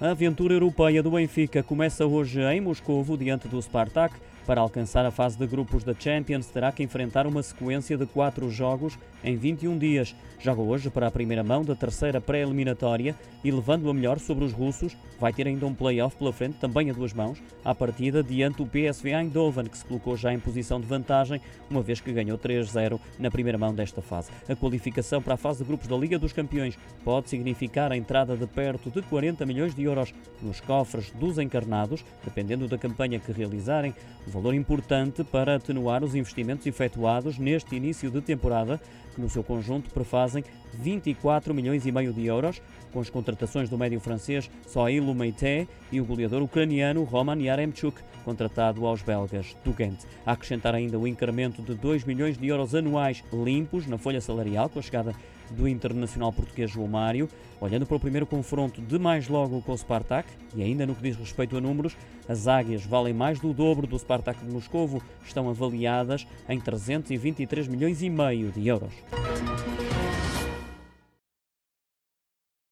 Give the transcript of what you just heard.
A aventura europeia do Benfica começa hoje em Moscovo, diante do Spartak. Para alcançar a fase de grupos da Champions, terá que enfrentar uma sequência de quatro jogos em 21 dias. Joga hoje para a primeira mão da terceira pré-eliminatória e, levando a melhor sobre os russos, vai ter ainda um play-off pela frente, também a duas mãos, à partida diante do PSV Eindhoven, que se colocou já em posição de vantagem, uma vez que ganhou 3-0 na primeira mão desta fase. A qualificação para a fase de grupos da Liga dos Campeões pode significar a entrada de perto de 40 milhões de euros nos cofres dos encarnados, dependendo da campanha que realizarem valor importante para atenuar os investimentos efetuados neste início de temporada, que no seu conjunto prefazem 24 milhões e meio de euros, com as contratações do médio francês Sohail Meite e o goleador ucraniano Roman Yaremchuk, contratado aos belgas do Ghent. A acrescentar ainda o incremento de 2 milhões de euros anuais limpos na folha salarial com a chegada do internacional português João Mário. Olhando para o primeiro confronto de mais logo com Spartak, e ainda no que diz respeito a números, as águias valem mais do dobro do Spartak de Moscovo, estão avaliadas em 323 milhões e meio de euros.